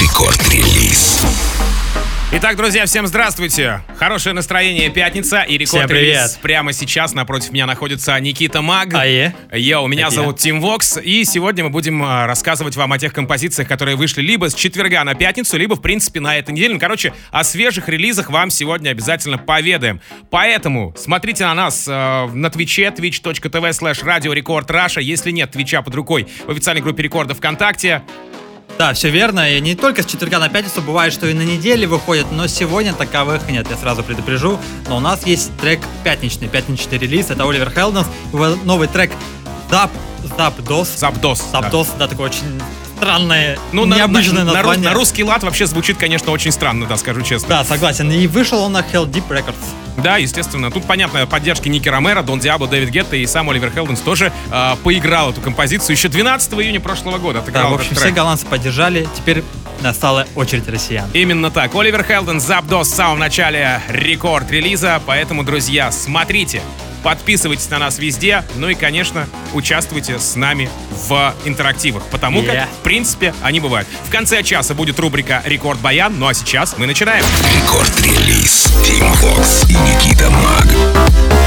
Рекорд-релиз. Итак, друзья, всем здравствуйте. Хорошее настроение, пятница и рекорд релиз. Прямо сейчас напротив меня находится Никита Маг. Ае. Йоу, меня Это я. зовут Тим Вокс, и сегодня мы будем а, рассказывать вам о тех композициях, которые вышли либо с четверга на пятницу, либо, в принципе, на этой неделе. Ну, короче, о свежих релизах вам сегодня обязательно поведаем. Поэтому смотрите на нас э, на Твиче, twitch.tv slash Radio Record Russia. Если нет Твича под рукой, в официальной группе Рекорда ВКонтакте. Да, все верно. И не только с четверга на пятницу, бывает, что и на неделе выходят, но сегодня таковых нет, я сразу предупрежу. Но у нас есть трек пятничный, пятничный релиз, это Оливер Хелденс, его новый трек Zap, Zapdos. Да. Zapdos, да, такое очень странное, Ну, на, необычное на- на название. на русский лад вообще звучит, конечно, очень странно, да, скажу честно. Да, согласен. И вышел он на Hell Deep Records. Да, естественно. Тут, понятно, поддержки Ники Ромеро, Дон Диабло, Дэвид Гетта и сам Оливер Хелденс тоже э, поиграл эту композицию еще 12 июня прошлого года. Да, в общем, все голландцы поддержали, теперь настала очередь россиян. Именно так. Оливер Хелденс Zapdos в самом начале рекорд релиза. Поэтому, друзья, смотрите, подписывайтесь на нас везде. Ну и, конечно, участвуйте с нами в интерактивах. Потому как, Yeah. в принципе, они бывают. В конце часа будет рубрика Рекорд Баян. Ну а сейчас мы начинаем. Рекорд-релиз. Тим Вокс и Никита Маг.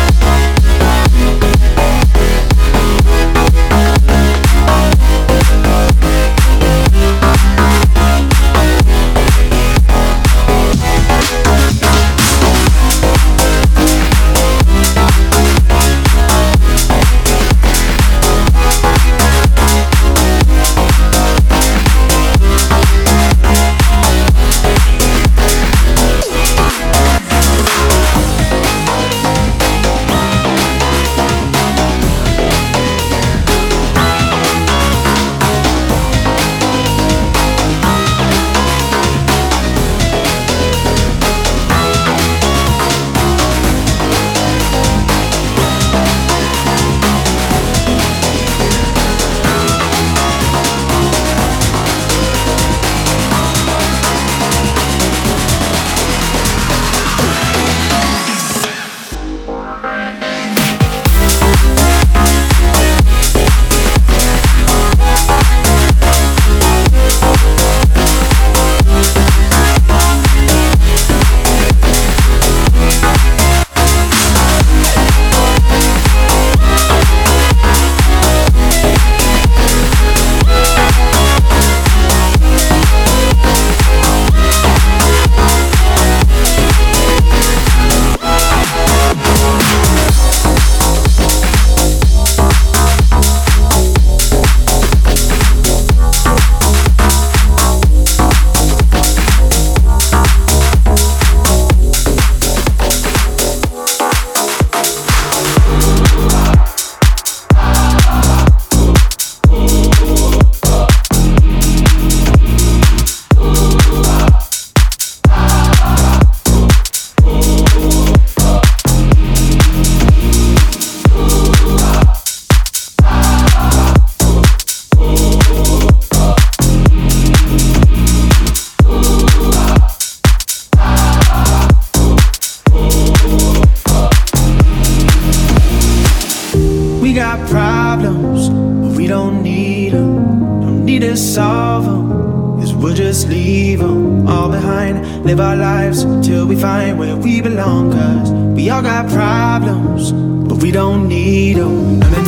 Live our lives till we find where we belong. Cause we all got problems, but we don't need them. No, no,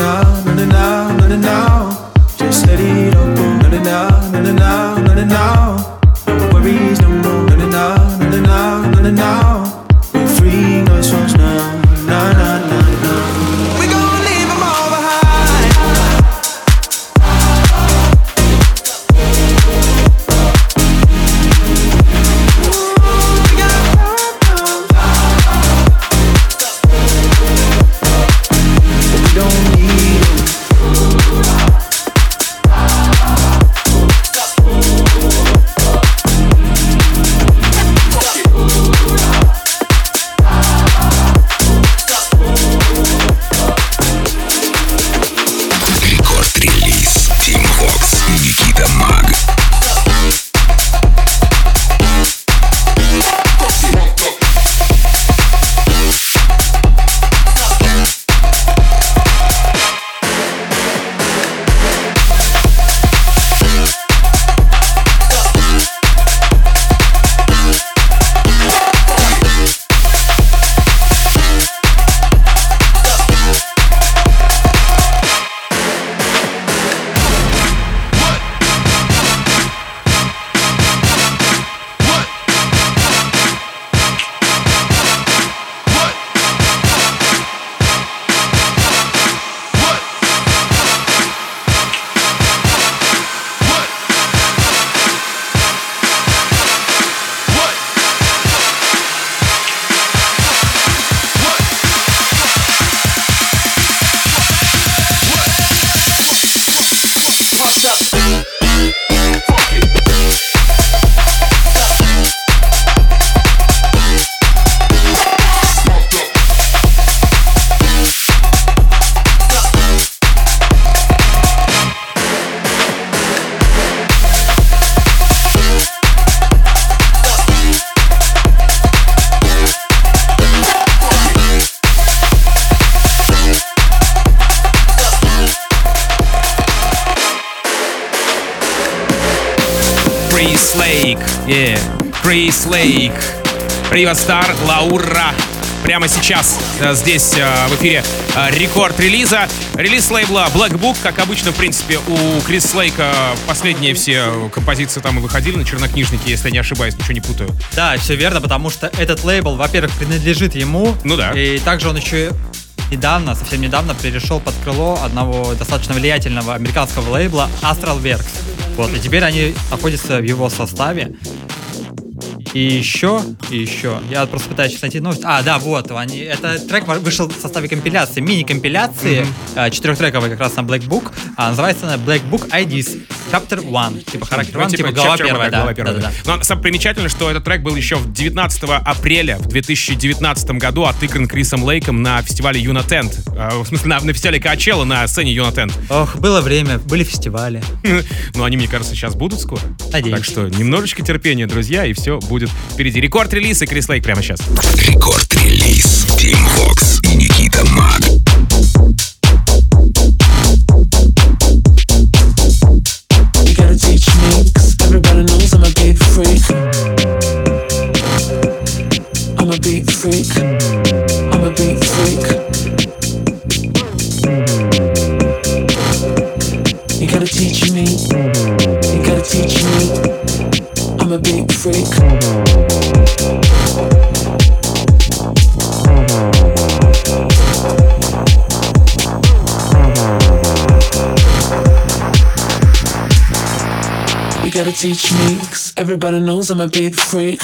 no, no, no, no, no, no. Just let it all go. No, no, no, no, no, no, no, no. No worries, no more. No, no, no, no, no, no, no, no. Крис Лейк. Привет, Стар, Лаура. Прямо сейчас э, здесь э, в эфире э, рекорд релиза. Релиз лейбла Black Book, как обычно, в принципе, у Крис Лейка последние все композиции там и выходили на чернокнижнике, если я не ошибаюсь, ничего не путаю. Да, все верно, потому что этот лейбл, во-первых, принадлежит ему. Ну да. И также он еще недавно, совсем недавно, перешел под крыло одного достаточно влиятельного американского лейбла Astral Works. Вот, и теперь они находятся в его составе. И еще, и еще, я просто пытаюсь найти новость. А, да, вот, они, это трек вышел в составе компиляции, мини-компиляции, mm-hmm. четырехтрековой как раз на Black Book, а, называется она Black Book IDs, Chapter One, типа характер Ну, One, типа, глава первая, да, первая, да, да, да. Но самое примечательное, что этот трек был еще в 19 апреля в 2019 году отыгран Крисом Лейком на фестивале Юнатент. В смысле, на, на фестивале Качела на сцене Юнатент. Ох, было время, были фестивали. Но они, мне кажется, сейчас будут скоро. Надеюсь. Так что немножечко терпения, друзья, и все будет впереди. Рекорд-релиз и Крис Лейк прямо сейчас. Рекорд-релиз. Тим Вокс и Никита Мак. You teach me, cause everybody knows I'm a big freak.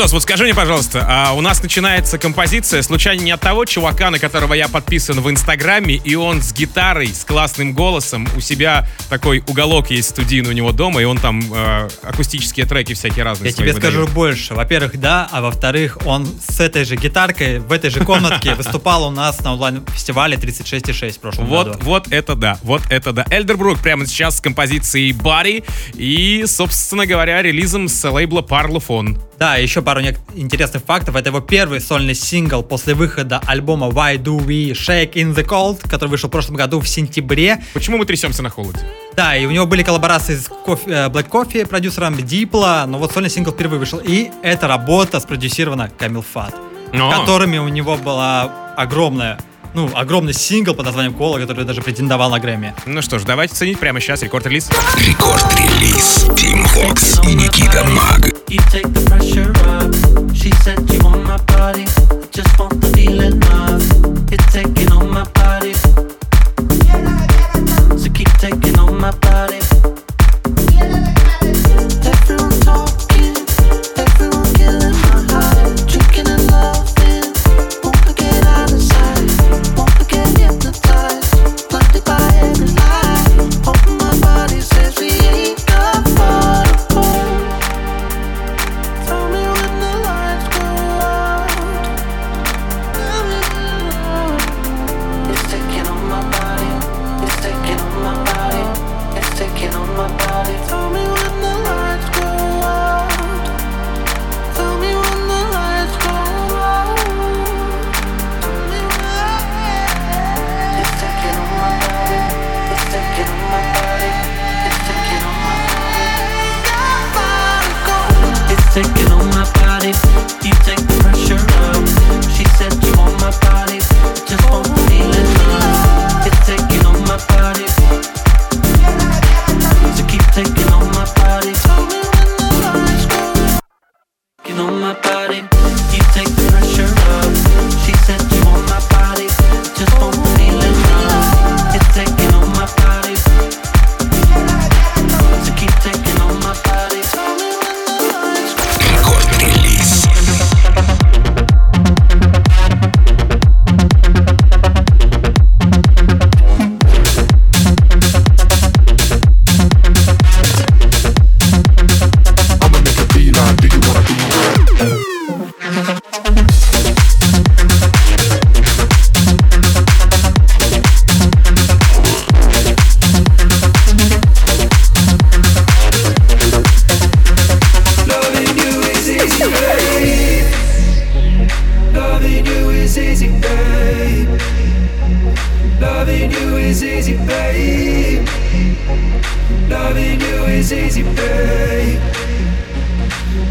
Никитос, вот скажи мне, пожалуйста, а у нас начинается композиция случайно не от того чувака, на которого я подписан в Инстаграме, и он с гитарой, с классным голосом, у себя такой уголок есть студийный у него дома, и он там э, акустические треки всякие разные Я тебе выдает. скажу больше. Во-первых, да, а во-вторых, он с этой же гитаркой в этой же комнатке выступал у нас на онлайн-фестивале 36,6 в прошлом Вот, году. вот это да, вот это да. Эльдербрук прямо сейчас с композицией Body и, собственно говоря, релизом с лейбла Parlophone. Да, еще пару интересных фактов. Это его первый сольный сингл после выхода альбома Why Do We Shake in the Cold, который вышел в прошлом году в сентябре. Почему мы трясемся на холоде? Да, и у него были коллаборации с кофе- э, Black Coffee, продюсером Дипла, но вот сольный сингл впервые вышел. И эта работа спродюсирована Камил Фат, О. которыми у него была огромная, ну, огромный сингл под названием Кола, который даже претендовал на Грэмми. Ну что ж, давайте ценить прямо сейчас рекорд-релиз. Рекорд-релиз. Тим Фокс и Никита Маг. You take the pressure up. She said you want my body. I just want the feeling of it taking on my body. So keep taking on my body.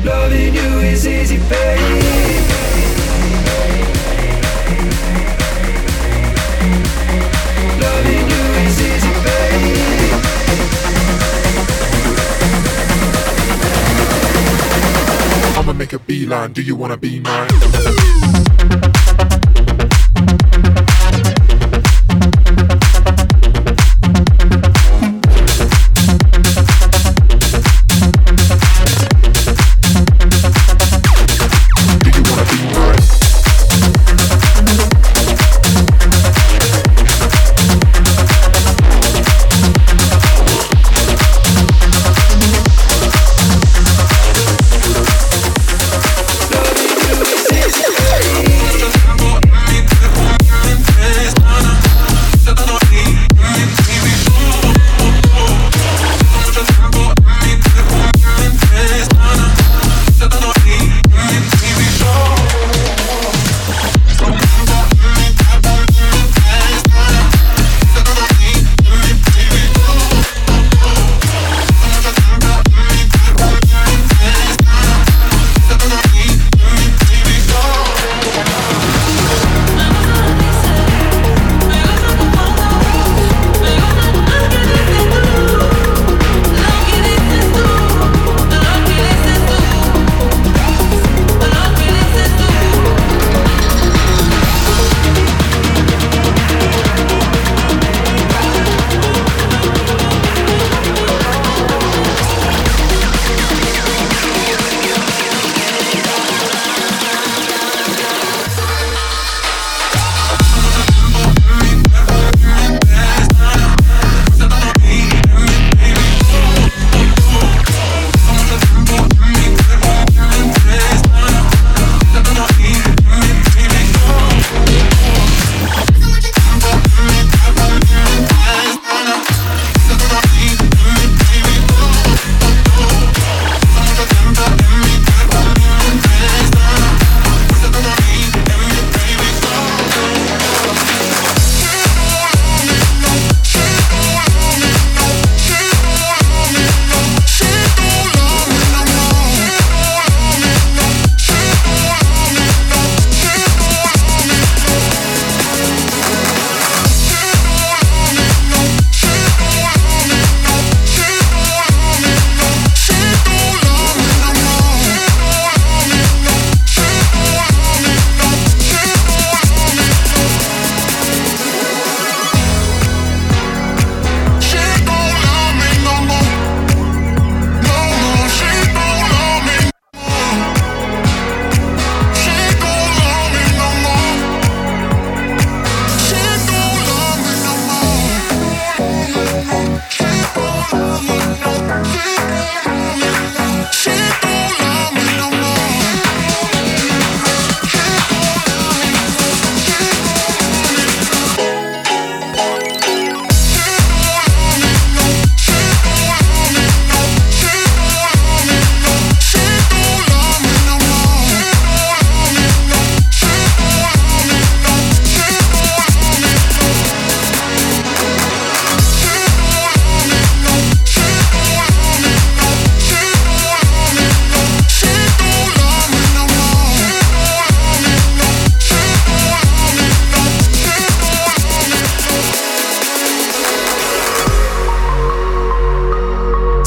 Loving you is easy, babe. Loving you is easy, babe. I'ma make a beeline. Do you wanna be mine?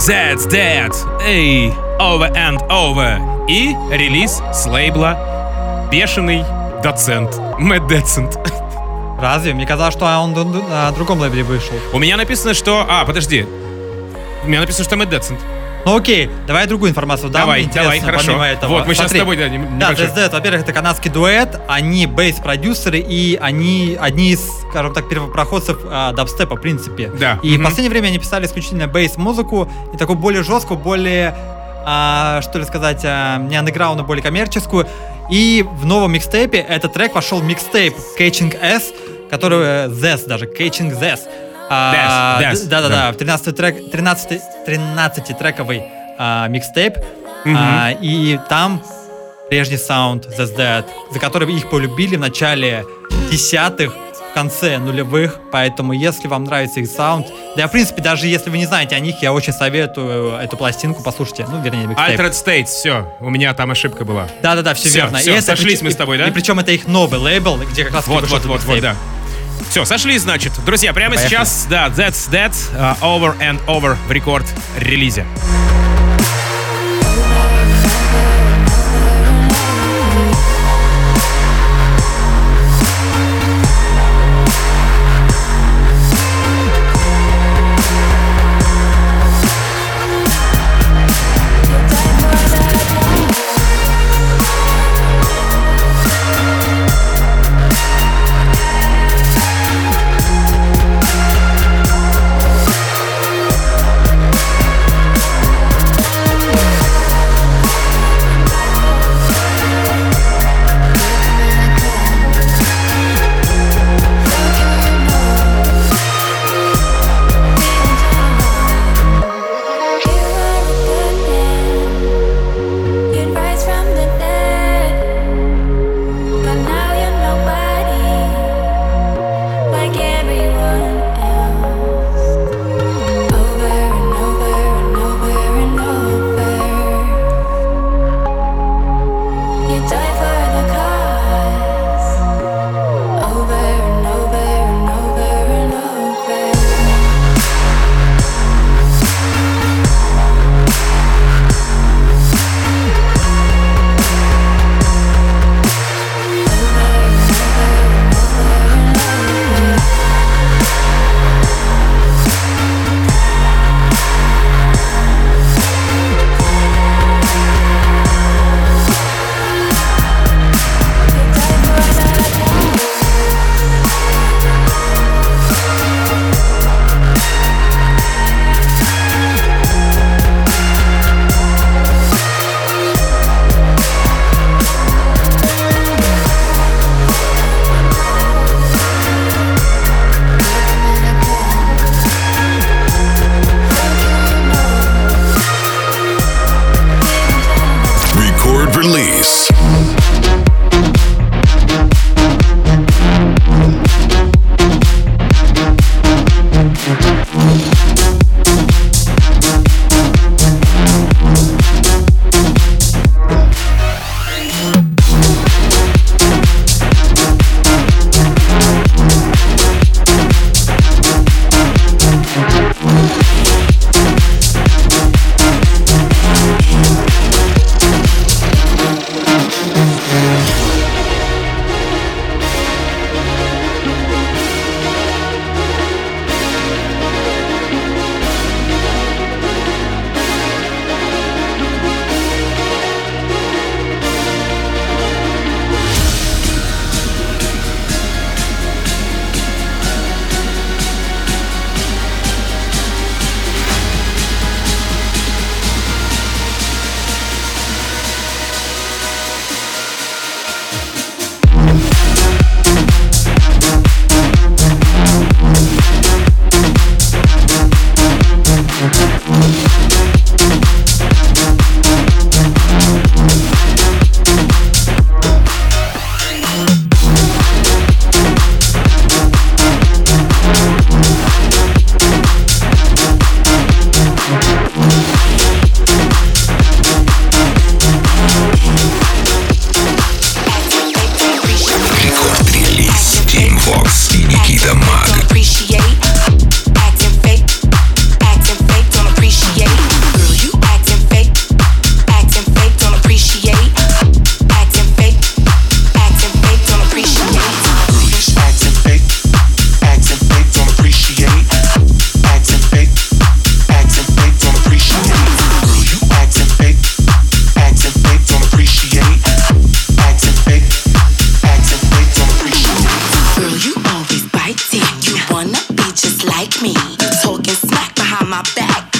That's That, эй, Over and Over и релиз с лейбла Бешеный Доцент, Мэтт Децент. Разве? Мне казалось, что он на другом лейбле вышел. У меня написано, что... А, подожди. У меня написано, что Мэтт Децент. Ну окей, давай другую информацию дам. Давай, давай, хорошо. этого. Вот, мы Смотри. с тобой, да, не- Да, Dead, во-первых, это канадский дуэт, они бейс-продюсеры, и они одни из, скажем так, первопроходцев а, дабстепа, в принципе. Да. И Мгм. в последнее время они писали исключительно бейс-музыку, и такую более жесткую, более, а, что ли сказать, а, не андеграундную, более коммерческую. И в новом микстейпе этот трек вошел в микстейп Catching Z's, который э, Z's даже, Catching Z's. А, Да-да-да, да. в 13 трек, 13, 13-трековый а, микстейп. А, и там прежний саунд Zeds Dead, за который их полюбили в начале десятых, в конце нулевых, поэтому если вам нравится их саунд, да, в принципе, даже если вы не знаете о них, я очень советую эту пластинку послушайте, ну, вернее, микстейп. Altered States, все, у меня там ошибка была. Да-да-да, все, Всё, верно. всё, И это сошлись причем- мы с тобой, да? И причем это их новый лейбл, где как раз Вот, вот, вот, вот, да. Все, сошли, значит. Друзья, прямо Поехали. сейчас, да, That's That, uh, Over and Over в рекорд-релизе.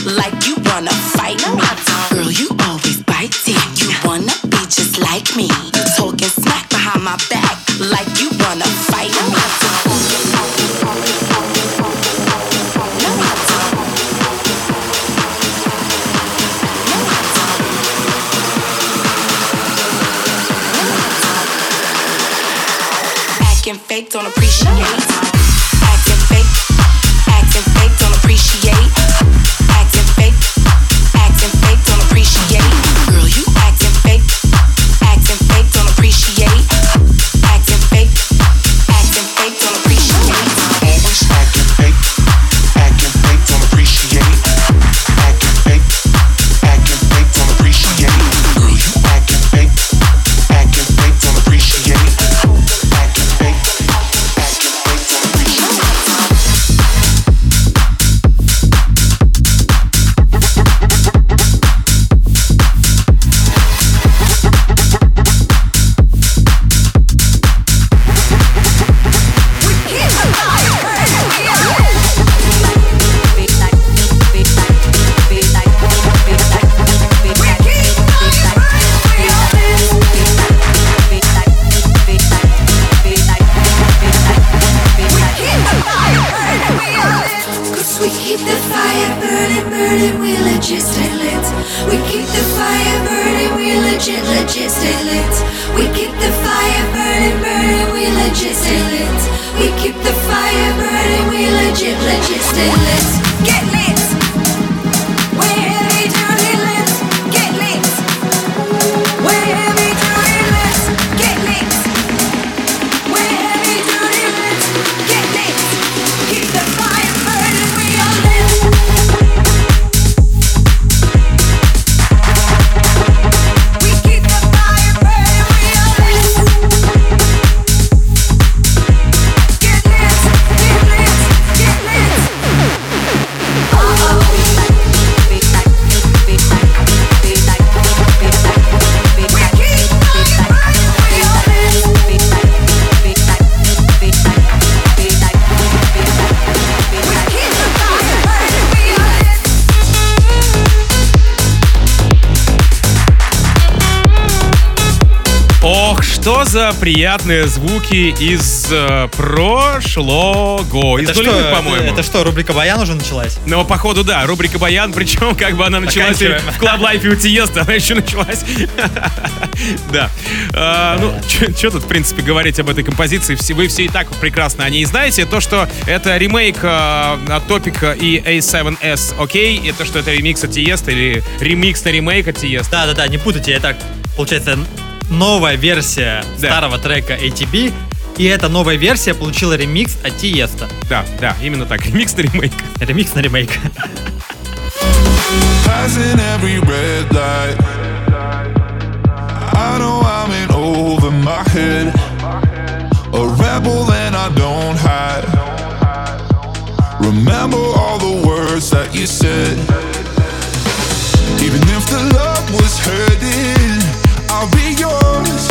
Like you wanna fight me. Girl, you always biting. You wanna be just like me. You talking smack behind my back за приятные звуки из э, прошлого. Из Это что, нулевых, по-моему. это что, рубрика Баян уже началась? Но походу, да, рубрика Баян, причем как бы она началась и в Club Life и у Тиеста, она еще началась. Да. А, Ну, что тут, в принципе, говорить об этой композиции? Все- Вы все и так прекрасно о ней знаете. То, что это ремейк э, от Топика и A7S, окей? И то, что это ремикс от Тиеста или ремикс на ремейк от Тиеста. Да-да-да, не путайте, это, получается, новая версия Да. старого трека ATB, и эта новая версия получила ремикс от Тиеста. Да, да, именно так. Ремикс на ремейк. Ремикс на ремейк. Passing every red light. I know I'm in over my head. A rebel and I don't hide. Remember all the words that you said. Even if the love was hurting, I'll be yours.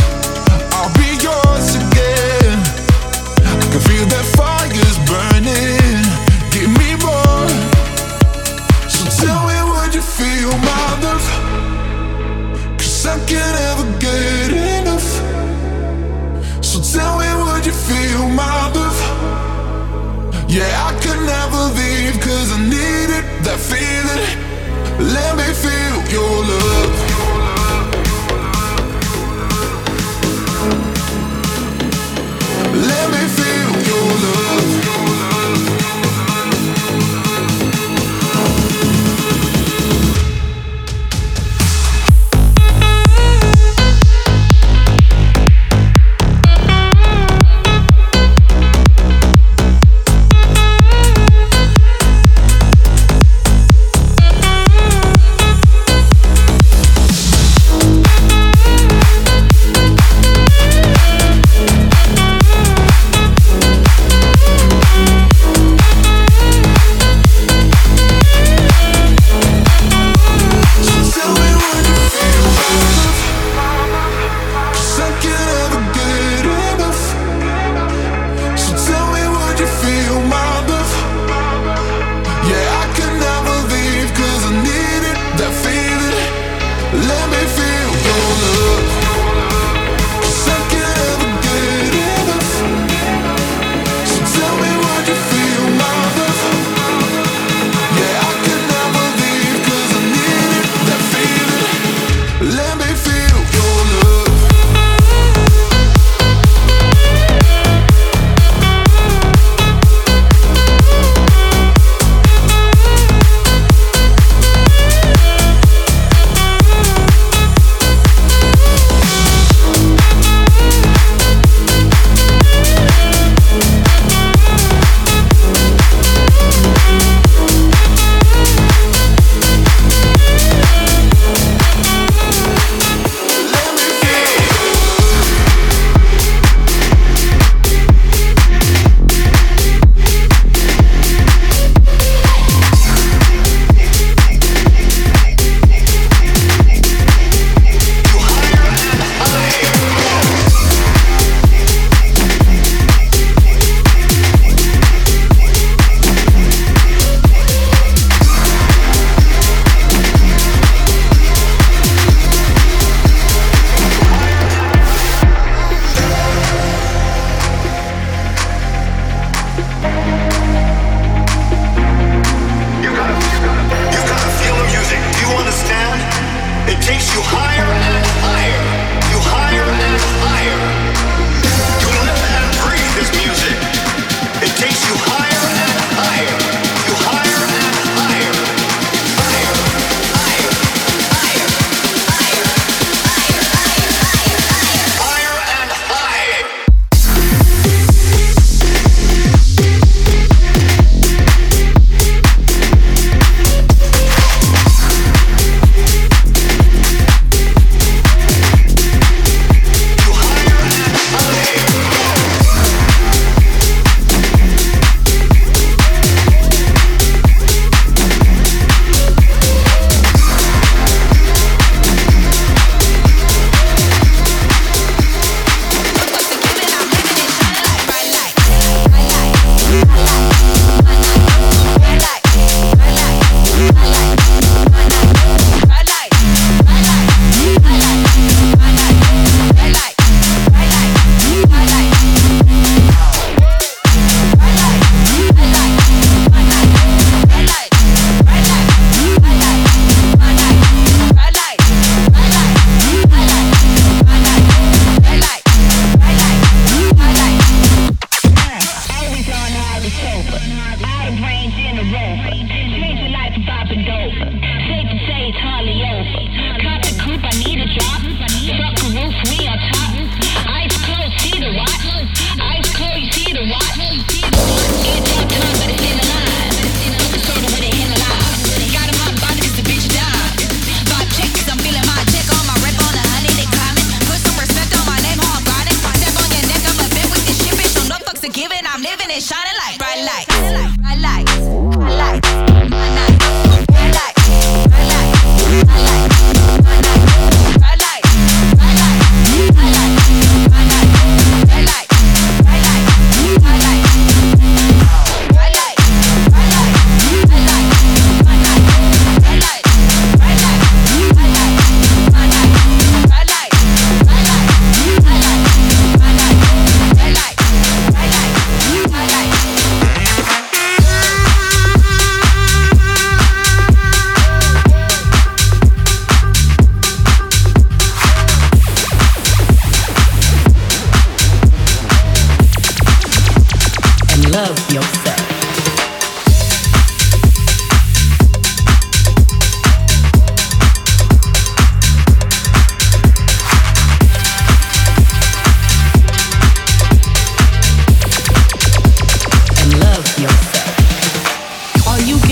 I'll be yours again. I can feel that fire's burning. Give me more. So tell me, would you feel my love? Cause I can't get enough. So tell me, would you feel my love? Yeah, I could never leave cause I needed that feeling. Let me feel your love.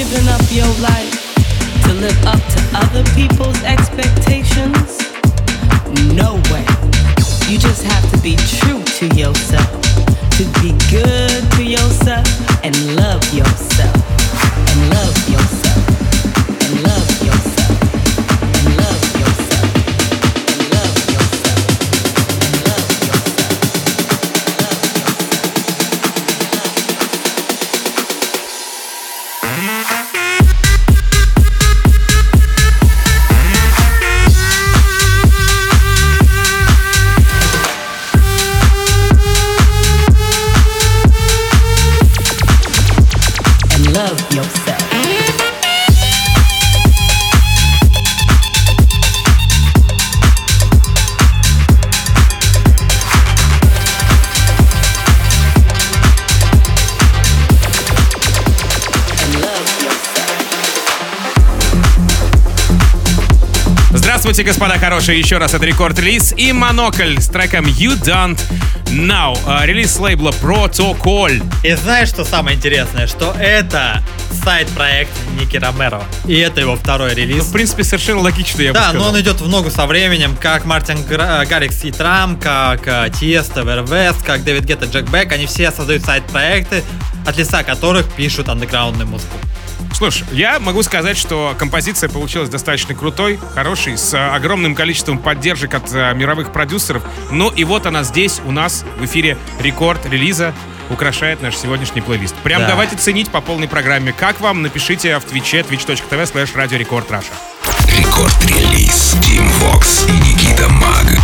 Giving up your life to live up to other people's expectations? No way. You just have to be true to yourself, to be good to yourself, and love yourself, and love yourself, Здравствуйте, господа хорошие. Еще раз это рекорд-релиз и Монокль с треком You Don't Now. А, Релиз с лейбла Protocol. И знаешь, что самое интересное? Что это сайт-проект Ники Ромеро. И это его второй Ну, релиз. в принципе, совершенно логично, я бы Да, сказал. но он идет в ногу со временем, как Мартин Гра- Гаррикс и Трам, как э, Тиеста, Вервест, как Дэвид Гетта, Джек Бек. Они все создают сайт-проекты, от лица которых пишут андеграундную музыку. Слушай, я могу сказать, что композиция получилась достаточно крутой, хорошей, с э, огромным количеством поддержек от э, мировых продюсеров. Ну и вот она здесь у нас в эфире рекорд релиза украшает наш сегодняшний плейлист. Прям Да. давайте ценить по полной программе. Как вам? Напишите в твиче twitch.tv slash Radio Record Russia. Рекорд-релиз Тим Вокс и Никита Маг.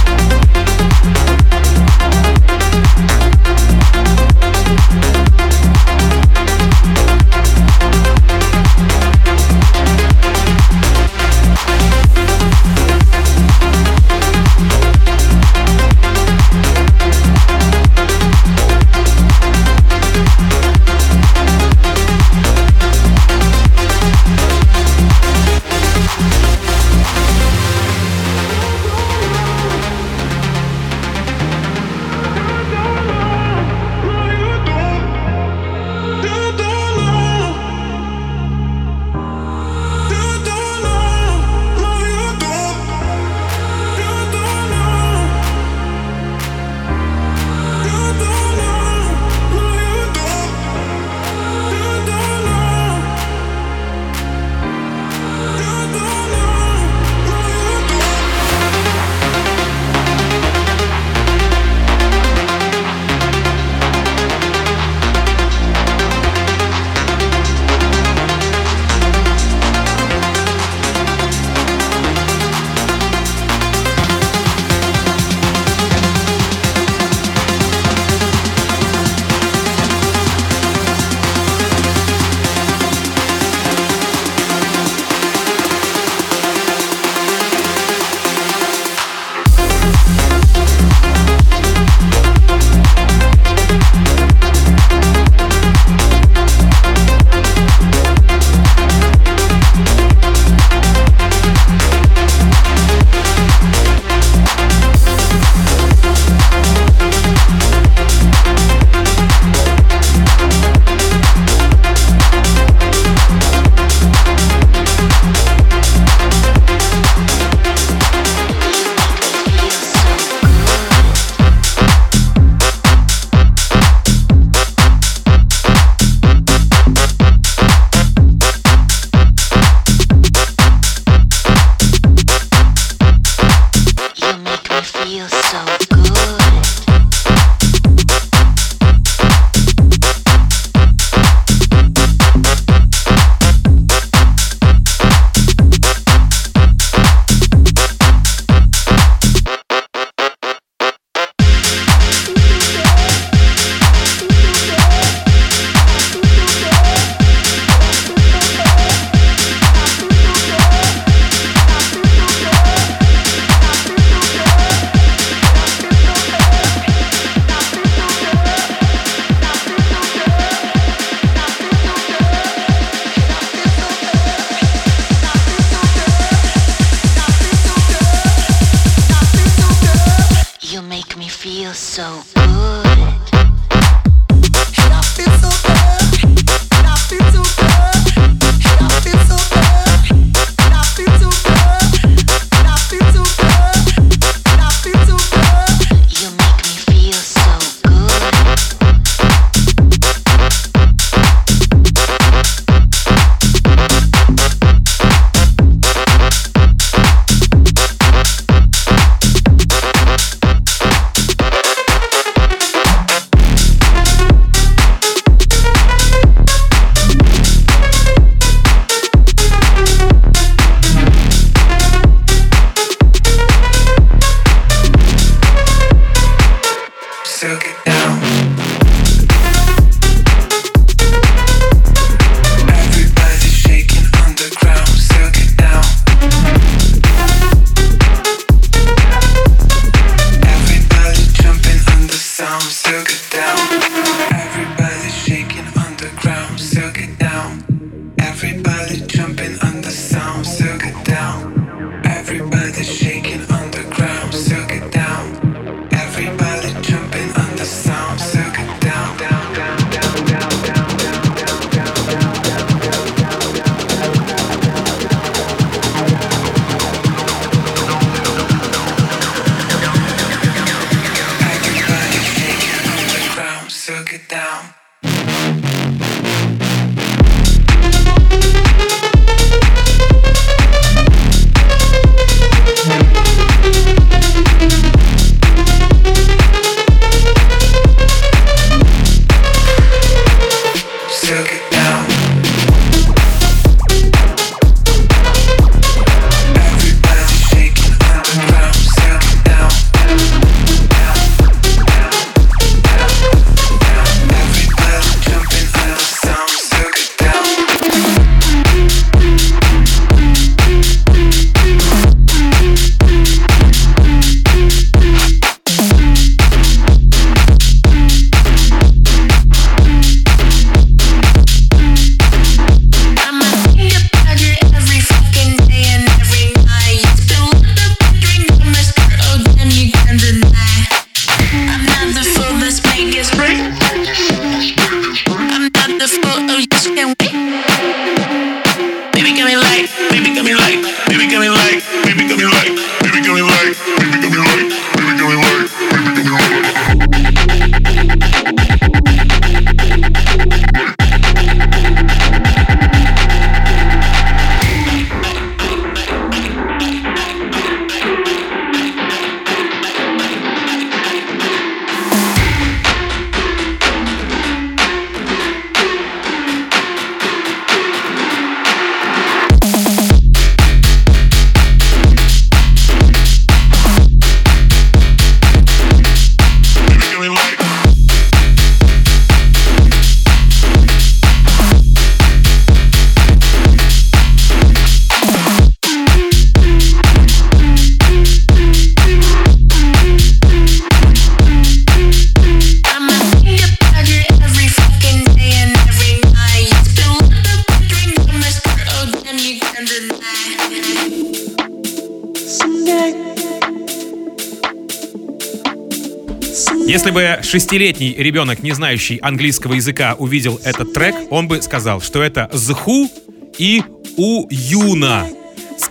Шестилетний ребенок, не знающий английского языка, увидел этот трек, он бы сказал, что это Who и У Юна.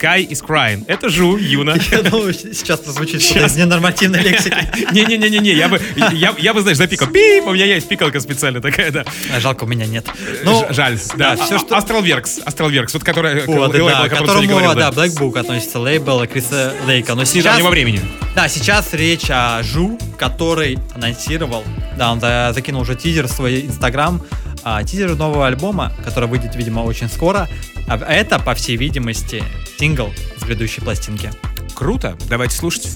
Sky is crying. Это Жу, Юна. Я думаю, сейчас прозвучит что-то из ненормативной лексики. Не-не-не-не, я бы, я, я бы, знаешь, запикал. Пип, у меня есть пикалка специально такая, да. А Жалко, у меня нет. Ну, Ну, жаль, да. да, всё, что- Астралверкс, Астралверкс, вот которая, Вот, лейбл, да, о к котором которому, говорил, да, Black Book относится лейбл Криса Лейка. Но сейчас, недавнего времени. да, сейчас речь о Жу, который анонсировал, да, он за- закинул уже тизер в свой инстаграм, а, тизер нового альбома, который выйдет, видимо, очень скоро. А это, по всей видимости, сингл с грядущей пластинки. Круто, давайте слушать.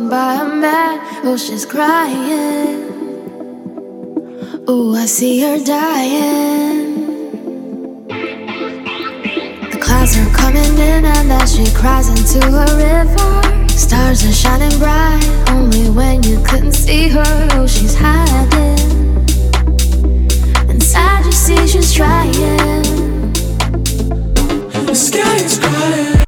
By a man. Oh, she's crying. Oh, I see her dying. The clouds are coming in, and as she cries into a river, stars are shining bright. Only when you couldn't see her, oh, she's hiding. Inside, you see she's trying. The sky is crying.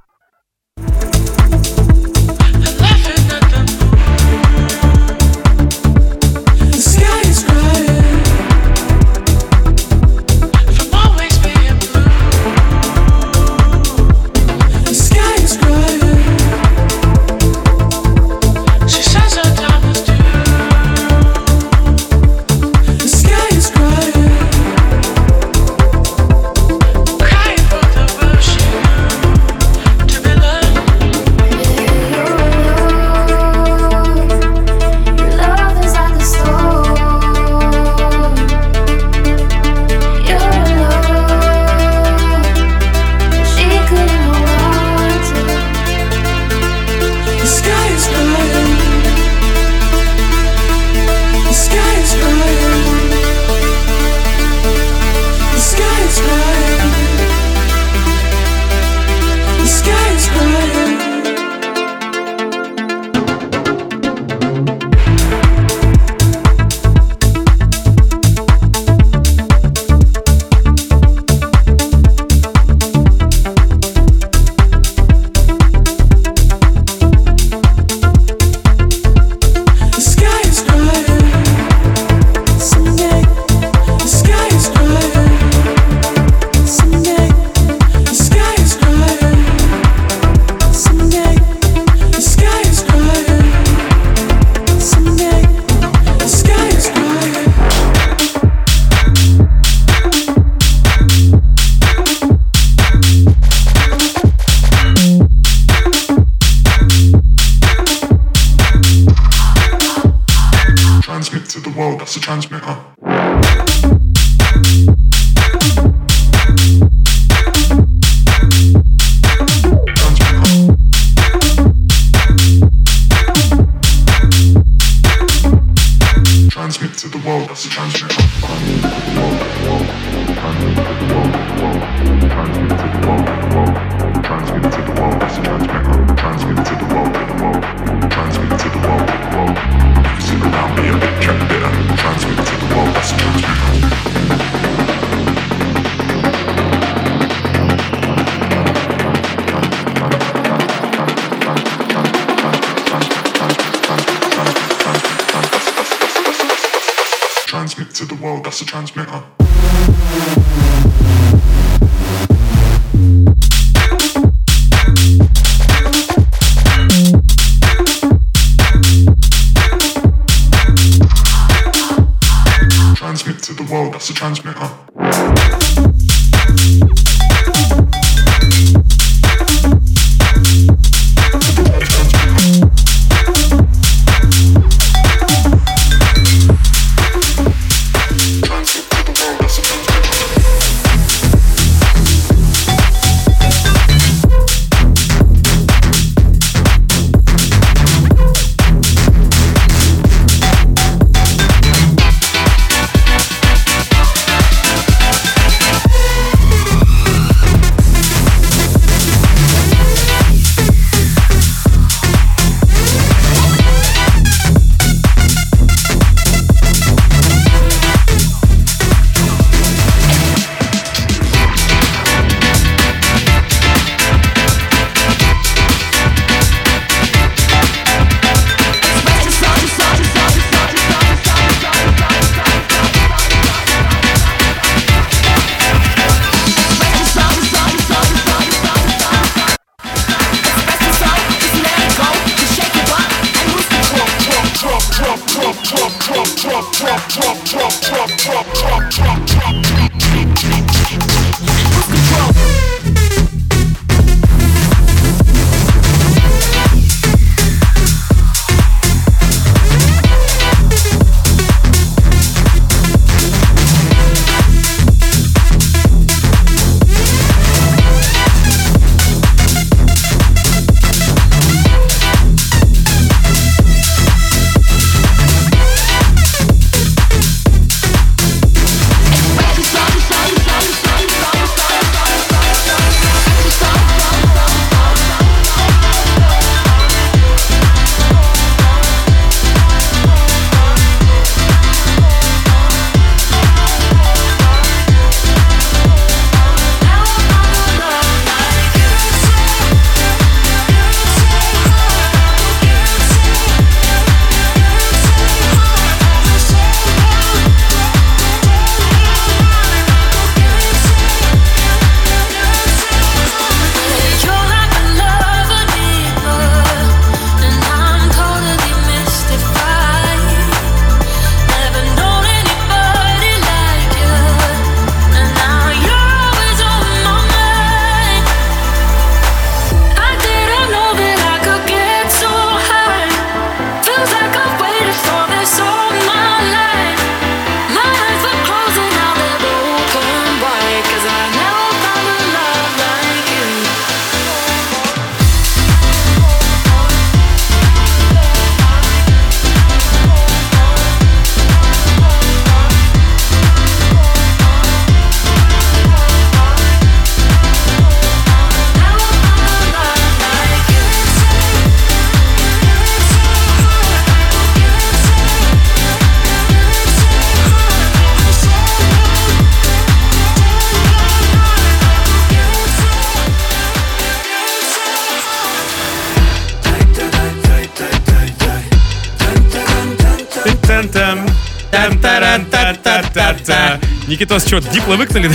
Никитос, что, дипло выкнули?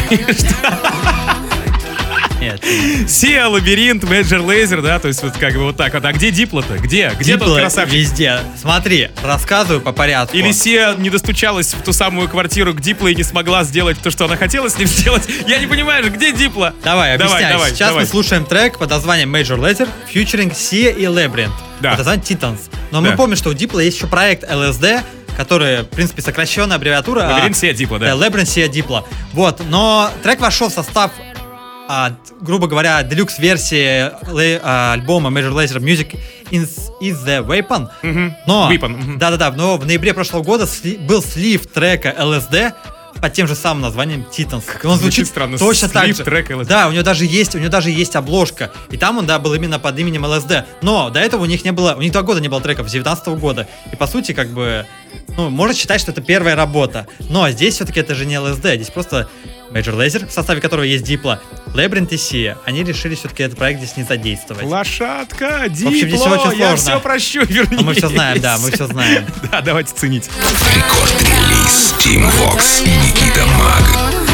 Нет. Сия, Лабиринт, Major Laser, да, то есть вот как бы вот так вот. А где дипло-то? Где? Где тот Дипло красавчик? везде. Смотри, рассказываю по порядку. Или Сия не достучалась в ту самую квартиру к Дипло и не смогла сделать то, что она хотела с ним сделать? Я не понимаю, где Дипло? Давай, объясняю. Давай, давай, Сейчас давай. мы слушаем трек под названием Major Lazer, featuring Sia и Labyrinth. Да. Под названием Titans. Но Да. мы помним, что у Diplo есть еще проект LSD, который, в принципе, сокращенная аббревиатура. а- Лабиринт Сия Дипло, да. Labyrinth Sia Diplo. Вот, но трек вошел в состав а, грубо говоря, делюкс-версии лей- а, альбома Major Lazer Music is, is the Weapon. Но, Weapon, мгм. да-да-да, но в ноябре прошлого года сли- был слив трека LSD под тем же самым названием Titans. И он звучит звучит странно, точно так слив же. трека LSD. Да, у него даже есть, у него даже есть обложка. И там он, да, был именно под именем LSD. Но до этого у них не было, у них два года не было треков, с 19 года. И по сути, как бы, ну, можно считать, что это первая работа. Но здесь все-таки это же не LSD, здесь просто Major Lazer, в составе которого есть Diplo, Labyrinth и Sia. Они решили все-таки этот проект здесь не задействовать. Лошадка, Дипло, общем, здесь очень я сложно. все прощу, вернись. А мы все знаем, да, мы все знаем. Да, давайте ценить. Рекорд-релиз Тим Вокс и Никита Маг.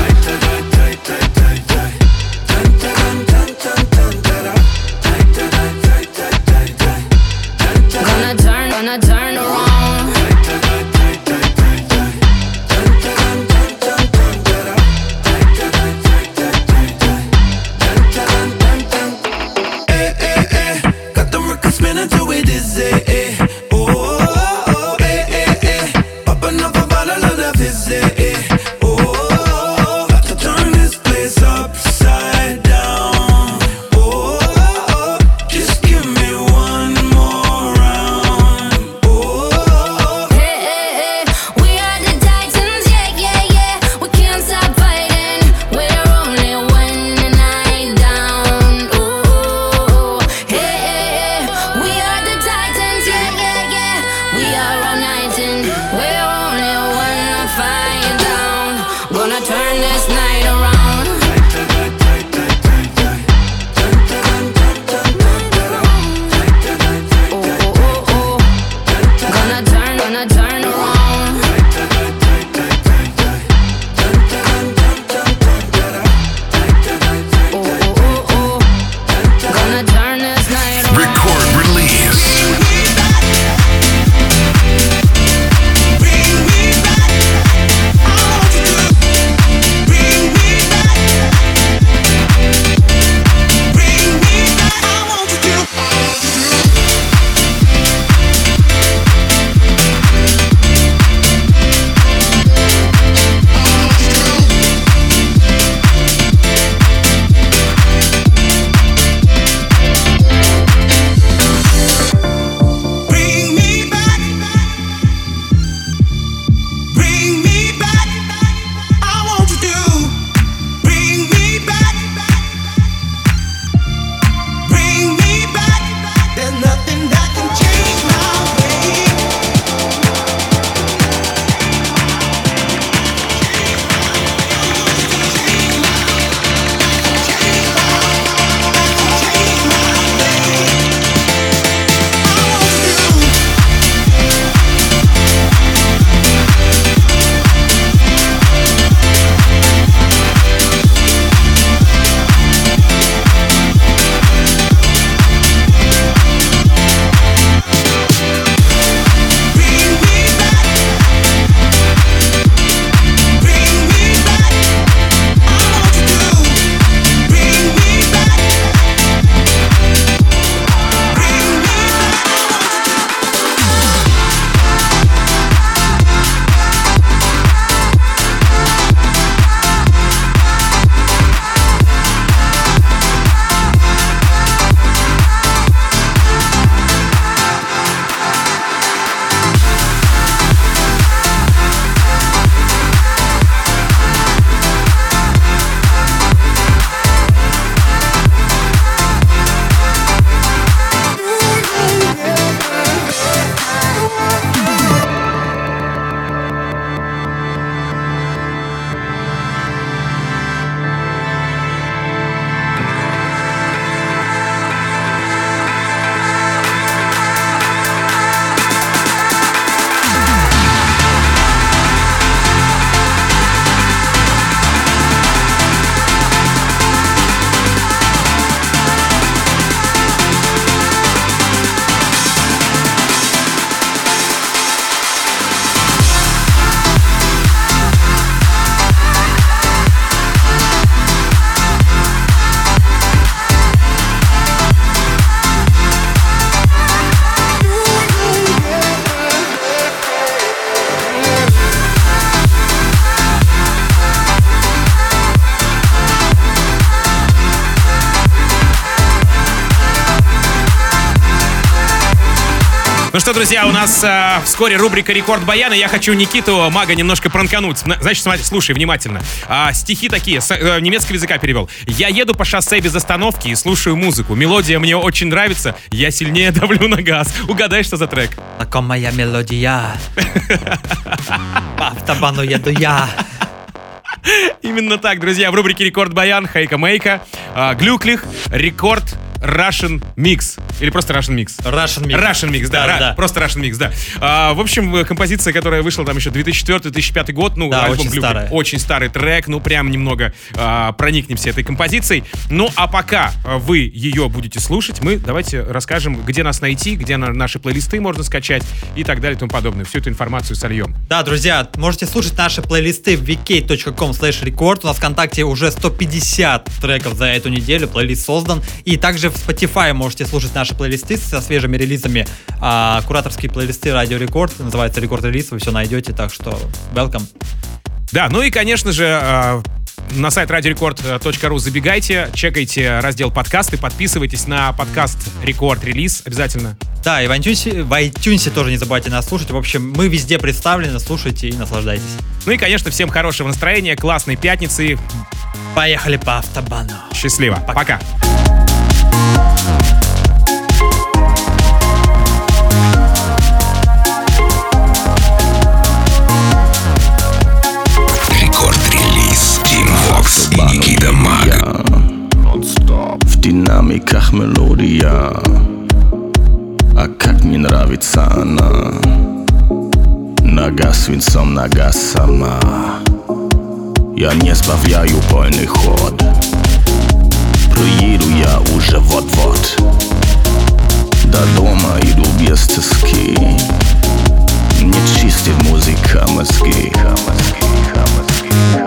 Что, друзья, у нас э, вскоре рубрика «Рекорд Баяна». Я хочу Никиту Мага немножко пранкануть. На- Значит, смотри, слушай внимательно. А, стихи такие, с э, немецкого языка перевел. «Я еду по шоссе без остановки и слушаю музыку. Мелодия мне очень нравится. Я сильнее давлю на газ». Угадай, что за трек? Знакомая мелодия. По автобану еду я. Именно так, друзья, в рубрике «Рекорд Баян» Хайка Мейка, а, Глюклих, Рекорд Russian Mix. Или просто Russian Mix. Russian Mix. Russian Mix, да, Да, да. просто Russian Mix, да. А, в общем, э, композиция, которая вышла там еще 2004-2005 год, ну, Да, альбом очень Глюклих. старая. Очень старый трек, ну, прям немного а, проникнемся этой композицией. Ну, а пока а, вы ее будете слушать, мы давайте расскажем, где нас найти, где на- наши плейлисты можно скачать и так далее и тому подобное. Всю эту информацию сольем. Да, друзья, можете слушать наши плейлисты в vk.com record. У нас в ВКонтакте уже 150 треков за эту неделю, плейлист создан. И также в Spotify можете слушать наши плейлисты со свежими релизами. А, кураторские плейлисты Радио Рекорд, называется Рекорд Релиз, вы все найдете, так что welcome. Да, ну и, конечно же, э, на сайт radiorecord.ru забегайте, чекайте раздел подкасты, подписывайтесь на подкаст Рекорд Релиз обязательно. Да, и в iTunes, в iTunes тоже не забывайте нас слушать. В общем, мы везде представлены, слушайте и наслаждайтесь. Ну и, конечно, всем хорошего настроения, классной пятницы. Поехали по автобану. Счастливо. Пока. Рекорд-релиз динамиках мелодия А как мне нравится она Нога свинцом, нога сама Я не сбавляю полный ход Приеду я уже вот-вот До дома иду без тоски Не чистит музыка мозги Вокруг